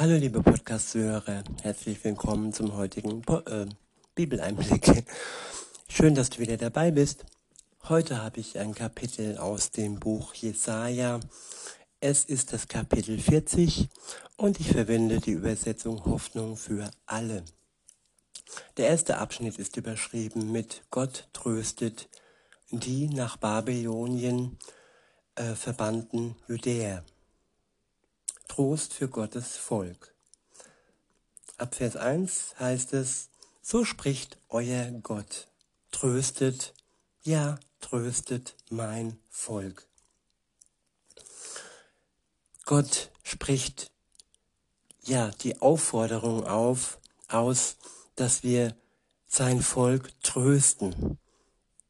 Hallo liebe Podcast-Zuhörer, herzlich willkommen zum heutigen po äh, Bibeleinblick. Schön, dass du wieder dabei bist. Heute habe ich ein Kapitel aus dem Buch Jesaja. Es ist das Kapitel 40 und ich verwende die Übersetzung Hoffnung für alle. Der erste Abschnitt ist überschrieben mit Gott tröstet die nach Babylonien äh, verbannten Judäer. Trost für Gottes Volk. Ab Vers 1 heißt es, so spricht euer Gott, tröstet, ja, tröstet mein Volk. Gott spricht ja die Aufforderung auf, aus, dass wir sein Volk trösten.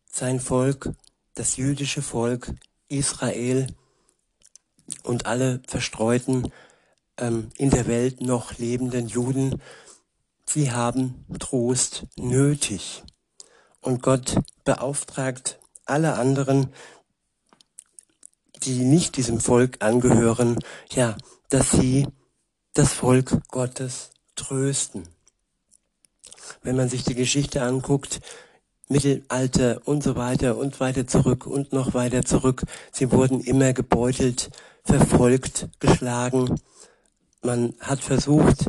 Sein Volk, das jüdische Volk Israel, und alle verstreuten ähm, in der Welt noch lebenden Juden, sie haben Trost nötig. Und Gott beauftragt alle anderen, die nicht diesem Volk angehören, ja, dass sie das Volk Gottes trösten. Wenn man sich die Geschichte anguckt, Mittelalter und so weiter und weiter zurück und noch weiter zurück, sie wurden immer gebeutelt, verfolgt, geschlagen. Man hat versucht,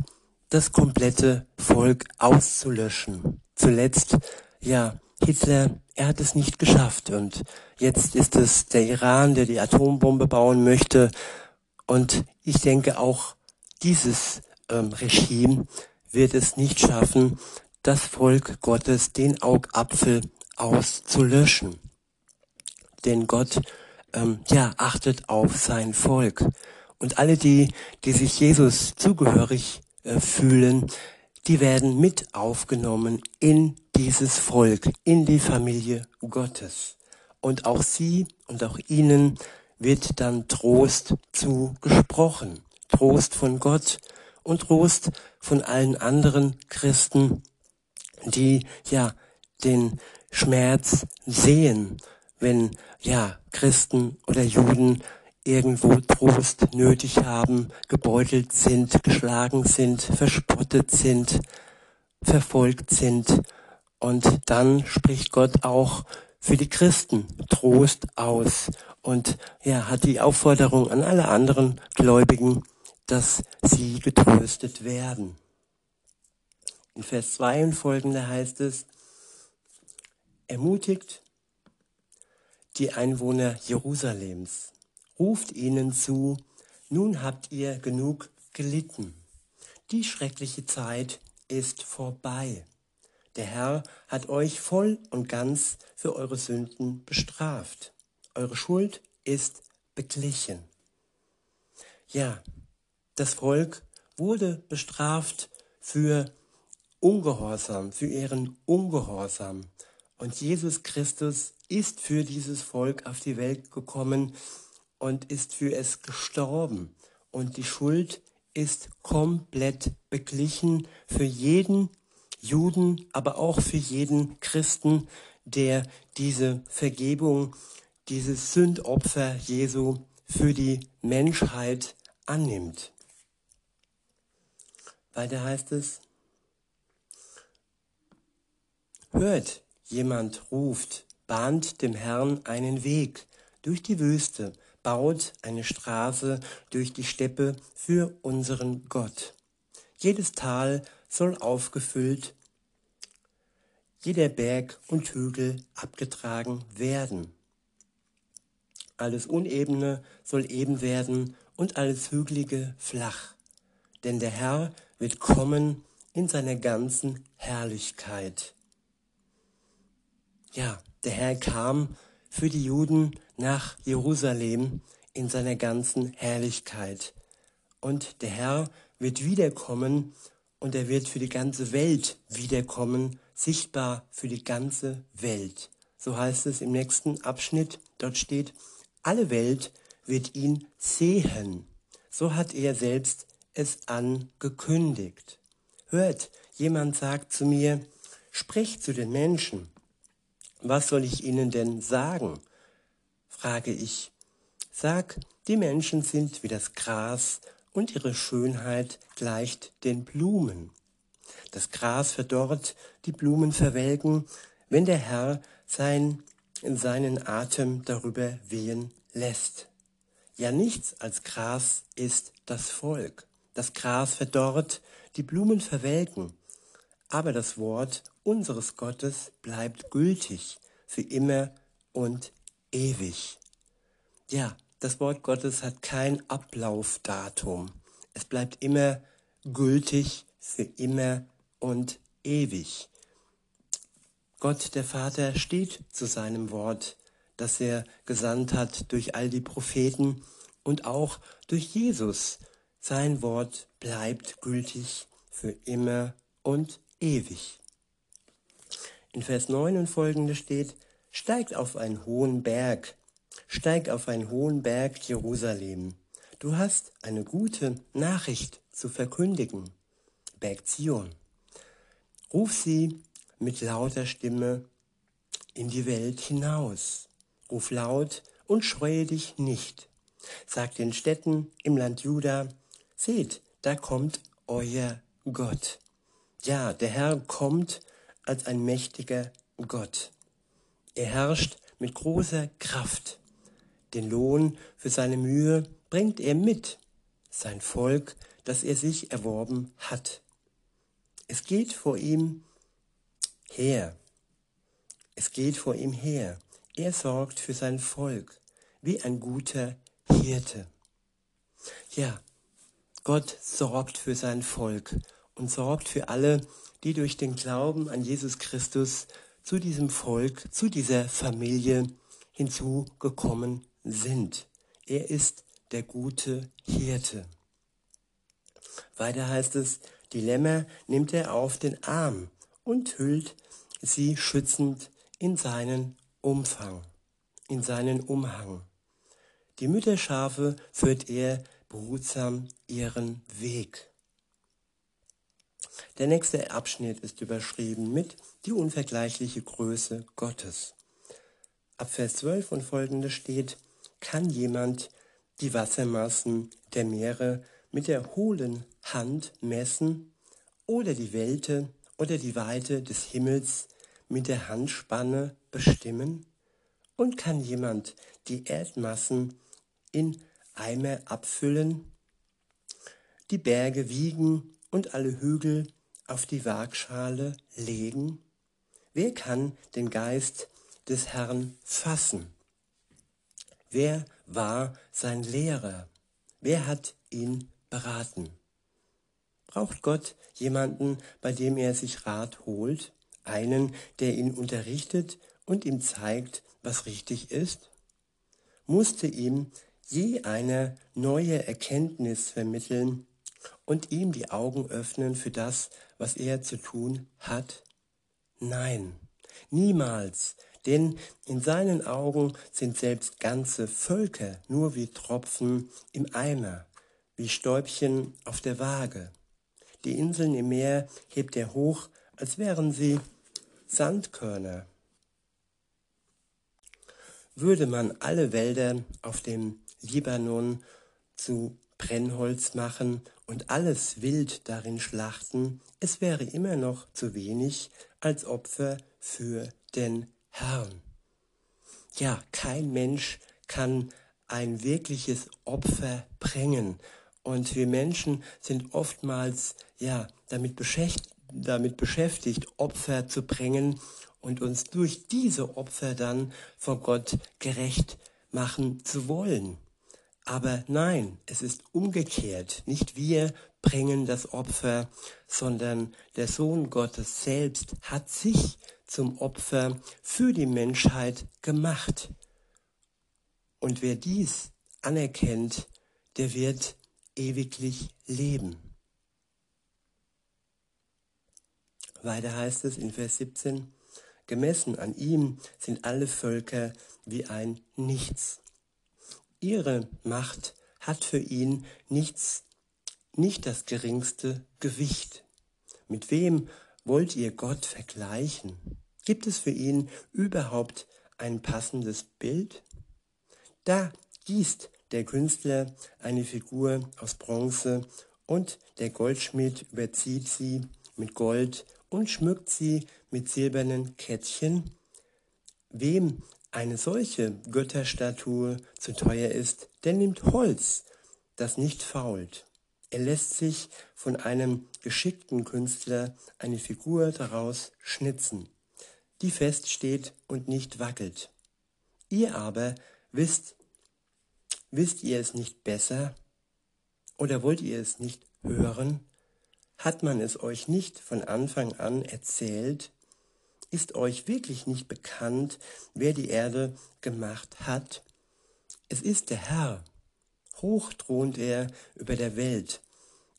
das komplette Volk auszulöschen. Zuletzt, ja, Hitler, er hat es nicht geschafft und jetzt ist es der Iran, der die Atombombe bauen möchte. Und ich denke auch dieses ähm, Regime wird es nicht schaffen, das Volk Gottes den Augapfel auszulöschen. Denn Gott ähm, ja, achtet auf sein Volk. Und alle die, die sich Jesus zugehörig äh, fühlen, die werden mit aufgenommen in dieses Volk, in die Familie Gottes. Und auch sie und auch ihnen wird dann Trost zugesprochen. Trost von Gott und Trost von allen anderen Christen, die ja den Schmerz sehen wenn ja Christen oder Juden irgendwo Trost nötig haben, gebeutelt sind, geschlagen sind, verspottet sind, verfolgt sind. Und dann spricht Gott auch für die Christen Trost aus und ja, hat die Aufforderung an alle anderen Gläubigen, dass sie getröstet werden. In Vers 2 und folgende heißt es, ermutigt die Einwohner Jerusalems. Ruft ihnen zu, nun habt ihr genug gelitten. Die schreckliche Zeit ist vorbei. Der Herr hat euch voll und ganz für eure Sünden bestraft. Eure Schuld ist beglichen. Ja, das Volk wurde bestraft für Ungehorsam, für ihren Ungehorsam. Und Jesus Christus ist für dieses Volk auf die Welt gekommen und ist für es gestorben. Und die Schuld ist komplett beglichen für jeden Juden, aber auch für jeden Christen, der diese Vergebung, dieses Sündopfer Jesu für die Menschheit annimmt. Weiter heißt es, hört, jemand ruft, bahnt dem Herrn einen Weg durch die Wüste, baut eine Straße durch die Steppe für unseren Gott. Jedes Tal soll aufgefüllt, jeder Berg und Hügel abgetragen werden. Alles Unebene soll eben werden und alles Hügelige flach. Denn der Herr wird kommen in seiner ganzen Herrlichkeit. Ja, der Herr kam für die Juden nach Jerusalem in seiner ganzen Herrlichkeit. Und der Herr wird wiederkommen und er wird für die ganze Welt wiederkommen, sichtbar für die ganze Welt. So heißt es im nächsten Abschnitt. Dort steht, alle Welt wird ihn sehen. So hat er selbst es angekündigt. Hört, jemand sagt zu mir, sprich zu den Menschen. Was soll ich ihnen denn sagen? frage ich. Sag, die Menschen sind wie das Gras und ihre Schönheit gleicht den Blumen. Das Gras verdorrt, die Blumen verwelken, wenn der Herr sein, seinen Atem darüber wehen lässt. Ja, nichts als Gras ist das Volk. Das Gras verdorrt, die Blumen verwelken, aber das Wort unseres Gottes bleibt gültig für immer und ewig. Ja, das Wort Gottes hat kein Ablaufdatum. Es bleibt immer gültig für immer und ewig. Gott der Vater steht zu seinem Wort, das er gesandt hat durch all die Propheten und auch durch Jesus. Sein Wort bleibt gültig für immer und ewig. In Vers 9 und folgende steht, steigt auf einen hohen Berg, steig auf einen hohen Berg Jerusalem. Du hast eine gute Nachricht zu verkündigen. Berg Zion. Ruf sie mit lauter Stimme in die Welt hinaus. Ruf laut und scheue dich nicht. Sag den Städten im Land Juda, seht, da kommt euer Gott. Ja, der Herr kommt als ein mächtiger Gott. Er herrscht mit großer Kraft. Den Lohn für seine Mühe bringt er mit, sein Volk, das er sich erworben hat. Es geht vor ihm her. Es geht vor ihm her. Er sorgt für sein Volk wie ein guter Hirte. Ja, Gott sorgt für sein Volk und sorgt für alle, die durch den Glauben an Jesus Christus zu diesem Volk, zu dieser Familie hinzugekommen sind. Er ist der gute Hirte. Weiter heißt es, die Lämmer nimmt er auf den Arm und hüllt sie schützend in seinen Umfang, in seinen Umhang. Die Mütterschafe führt er behutsam ihren Weg. Der nächste Abschnitt ist überschrieben mit die unvergleichliche Größe Gottes. Ab Vers 12 und folgende steht, kann jemand die Wassermassen der Meere mit der hohlen Hand messen oder die Welte oder die Weite des Himmels mit der Handspanne bestimmen? Und kann jemand die Erdmassen in Eimer abfüllen, die Berge wiegen und alle Hügel auf die Waagschale legen? Wer kann den Geist des Herrn fassen? Wer war sein Lehrer? Wer hat ihn beraten? Braucht Gott jemanden, bei dem er sich Rat holt? Einen, der ihn unterrichtet und ihm zeigt, was richtig ist? Musste ihm je eine neue Erkenntnis vermitteln und ihm die Augen öffnen für das, was er zu tun hat? Nein, niemals, denn in seinen Augen sind selbst ganze Völker nur wie Tropfen im Eimer, wie Stäubchen auf der Waage. Die Inseln im Meer hebt er hoch, als wären sie Sandkörner. Würde man alle Wälder auf dem Libanon zu Brennholz machen und alles Wild darin schlachten, es wäre immer noch zu wenig als Opfer für den Herrn. Ja, kein Mensch kann ein wirkliches Opfer bringen. Und wir Menschen sind oftmals ja damit beschäftigt, damit beschäftigt, Opfer zu bringen und uns durch diese Opfer dann vor Gott gerecht machen zu wollen. Aber nein, es ist umgekehrt. Nicht wir bringen das Opfer, sondern der Sohn Gottes selbst hat sich zum Opfer für die Menschheit gemacht. Und wer dies anerkennt, der wird ewiglich leben. Weiter heißt es in Vers 17, gemessen an ihm sind alle Völker wie ein Nichts. Ihre Macht hat für ihn nichts, nicht das geringste Gewicht. Mit wem wollt ihr Gott vergleichen? Gibt es für ihn überhaupt ein passendes Bild? Da gießt der Künstler eine Figur aus Bronze und der Goldschmied überzieht sie mit Gold und schmückt sie mit silbernen Kettchen. Wem eine solche Götterstatue zu teuer ist, der nimmt Holz, das nicht fault. Er lässt sich von einem geschickten Künstler eine Figur daraus schnitzen, die feststeht und nicht wackelt. Ihr aber wisst, wisst ihr es nicht besser? Oder wollt ihr es nicht hören? Hat man es euch nicht von Anfang an erzählt? Ist euch wirklich nicht bekannt, wer die Erde gemacht hat? Es ist der Herr. Hoch thront er über der Welt.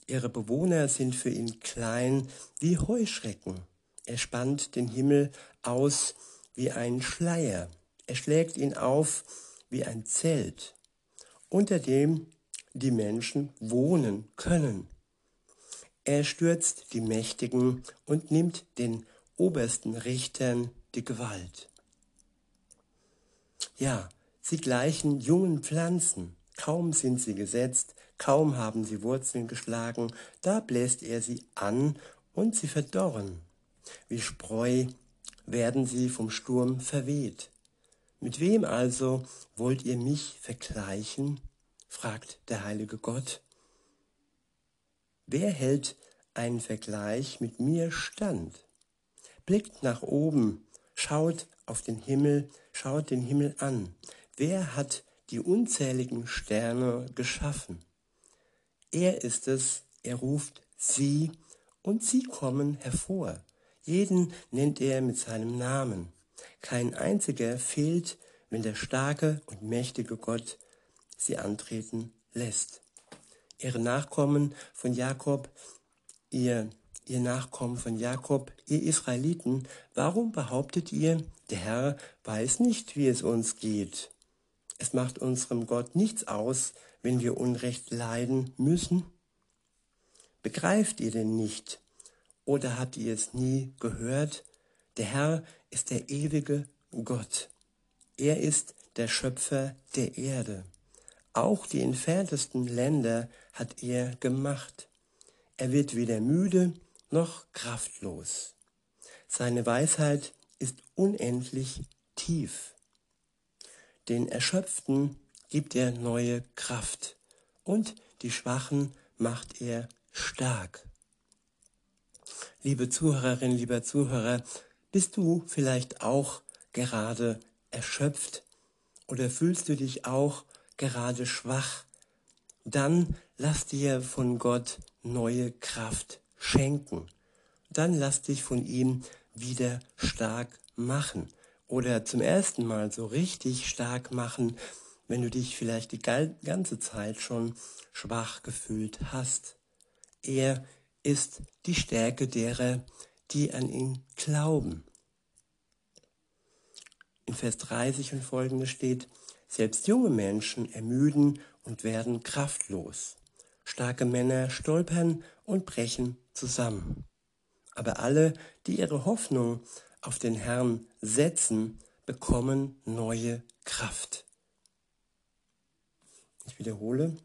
Ihre Bewohner sind für ihn klein wie Heuschrecken. Er spannt den Himmel aus wie ein Schleier. Er schlägt ihn auf wie ein Zelt, unter dem die Menschen wohnen können. Er stürzt die Mächtigen und nimmt den obersten Richtern die Gewalt. Ja, sie gleichen jungen Pflanzen, kaum sind sie gesetzt, kaum haben sie Wurzeln geschlagen, da bläst er sie an und sie verdorren. Wie Spreu werden sie vom Sturm verweht. Mit wem also wollt ihr mich vergleichen? fragt der heilige Gott. Wer hält einen Vergleich mit mir stand? Blickt nach oben, schaut auf den Himmel, schaut den Himmel an. Wer hat die unzähligen Sterne geschaffen? Er ist es, er ruft sie und sie kommen hervor. Jeden nennt er mit seinem Namen. Kein einziger fehlt, wenn der starke und mächtige Gott sie antreten lässt. Ihre Nachkommen von Jakob, ihr, ihr Nachkommen von Jakob, ihr Israeliten, warum behauptet ihr, der Herr weiß nicht, wie es uns geht? Es macht unserem Gott nichts aus, wenn wir Unrecht leiden müssen. Begreift ihr denn nicht? Oder habt ihr es nie gehört? Der Herr ist der ewige Gott. Er ist der Schöpfer der Erde. Auch die entferntesten Länder hat er gemacht. Er wird weder müde noch kraftlos. Seine Weisheit ist unendlich tief. Den Erschöpften gibt er neue Kraft und die Schwachen macht er stark. Liebe Zuhörerin, lieber Zuhörer, bist du vielleicht auch gerade erschöpft oder fühlst du dich auch gerade schwach? Dann lass dir von Gott neue Kraft schenken. Dann lass dich von ihm wieder stark machen oder zum ersten Mal so richtig stark machen, wenn du dich vielleicht die ganze Zeit schon schwach gefühlt hast. Er ist die Stärke derer, die an ihn glauben. In Vers 30 und folgende steht, selbst junge Menschen ermüden und werden kraftlos. Starke Männer stolpern und brechen zusammen. Aber alle, die ihre Hoffnung auf den Herrn setzen, bekommen neue Kraft. Ich wiederhole,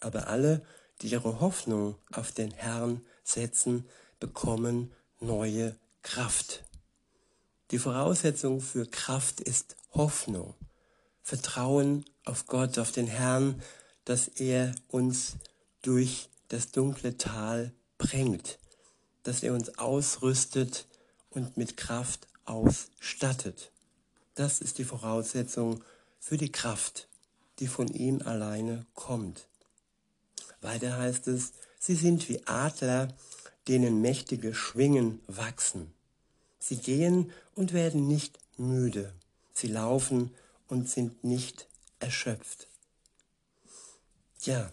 aber alle, die ihre Hoffnung auf den Herrn setzen, bekommen neue Kraft. Die Voraussetzung für Kraft ist Hoffnung. Vertrauen auf Gott, auf den Herrn, dass er uns durch das dunkle Tal bringt, dass er uns ausrüstet und mit Kraft ausstattet. Das ist die Voraussetzung für die Kraft, die von ihm alleine kommt. Weiter heißt es, sie sind wie Adler, denen mächtige Schwingen wachsen. Sie gehen und werden nicht müde. Sie laufen und sind nicht erschöpft. Ja,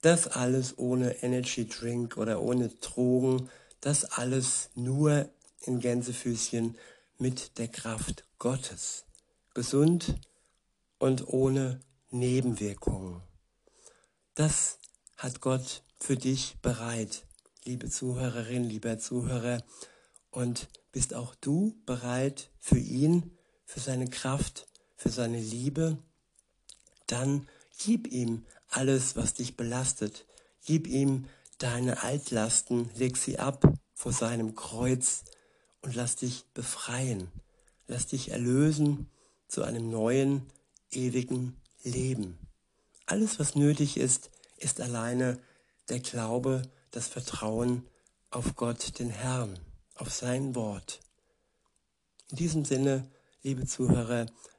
das alles ohne Energy Drink oder ohne Drogen, das alles nur in Gänsefüßchen mit der Kraft Gottes. Gesund und ohne Nebenwirkungen. Das hat Gott für dich bereit, liebe Zuhörerin, lieber Zuhörer. Und bist auch du bereit für ihn, für seine Kraft, für seine Liebe? Dann Gib ihm alles, was dich belastet. Gib ihm deine Altlasten, leg sie ab vor seinem Kreuz und lass dich befreien. Lass dich erlösen zu einem neuen, ewigen Leben. Alles, was nötig ist, ist alleine der Glaube, das Vertrauen auf Gott, den Herrn, auf sein Wort. In diesem Sinne, liebe Zuhörer,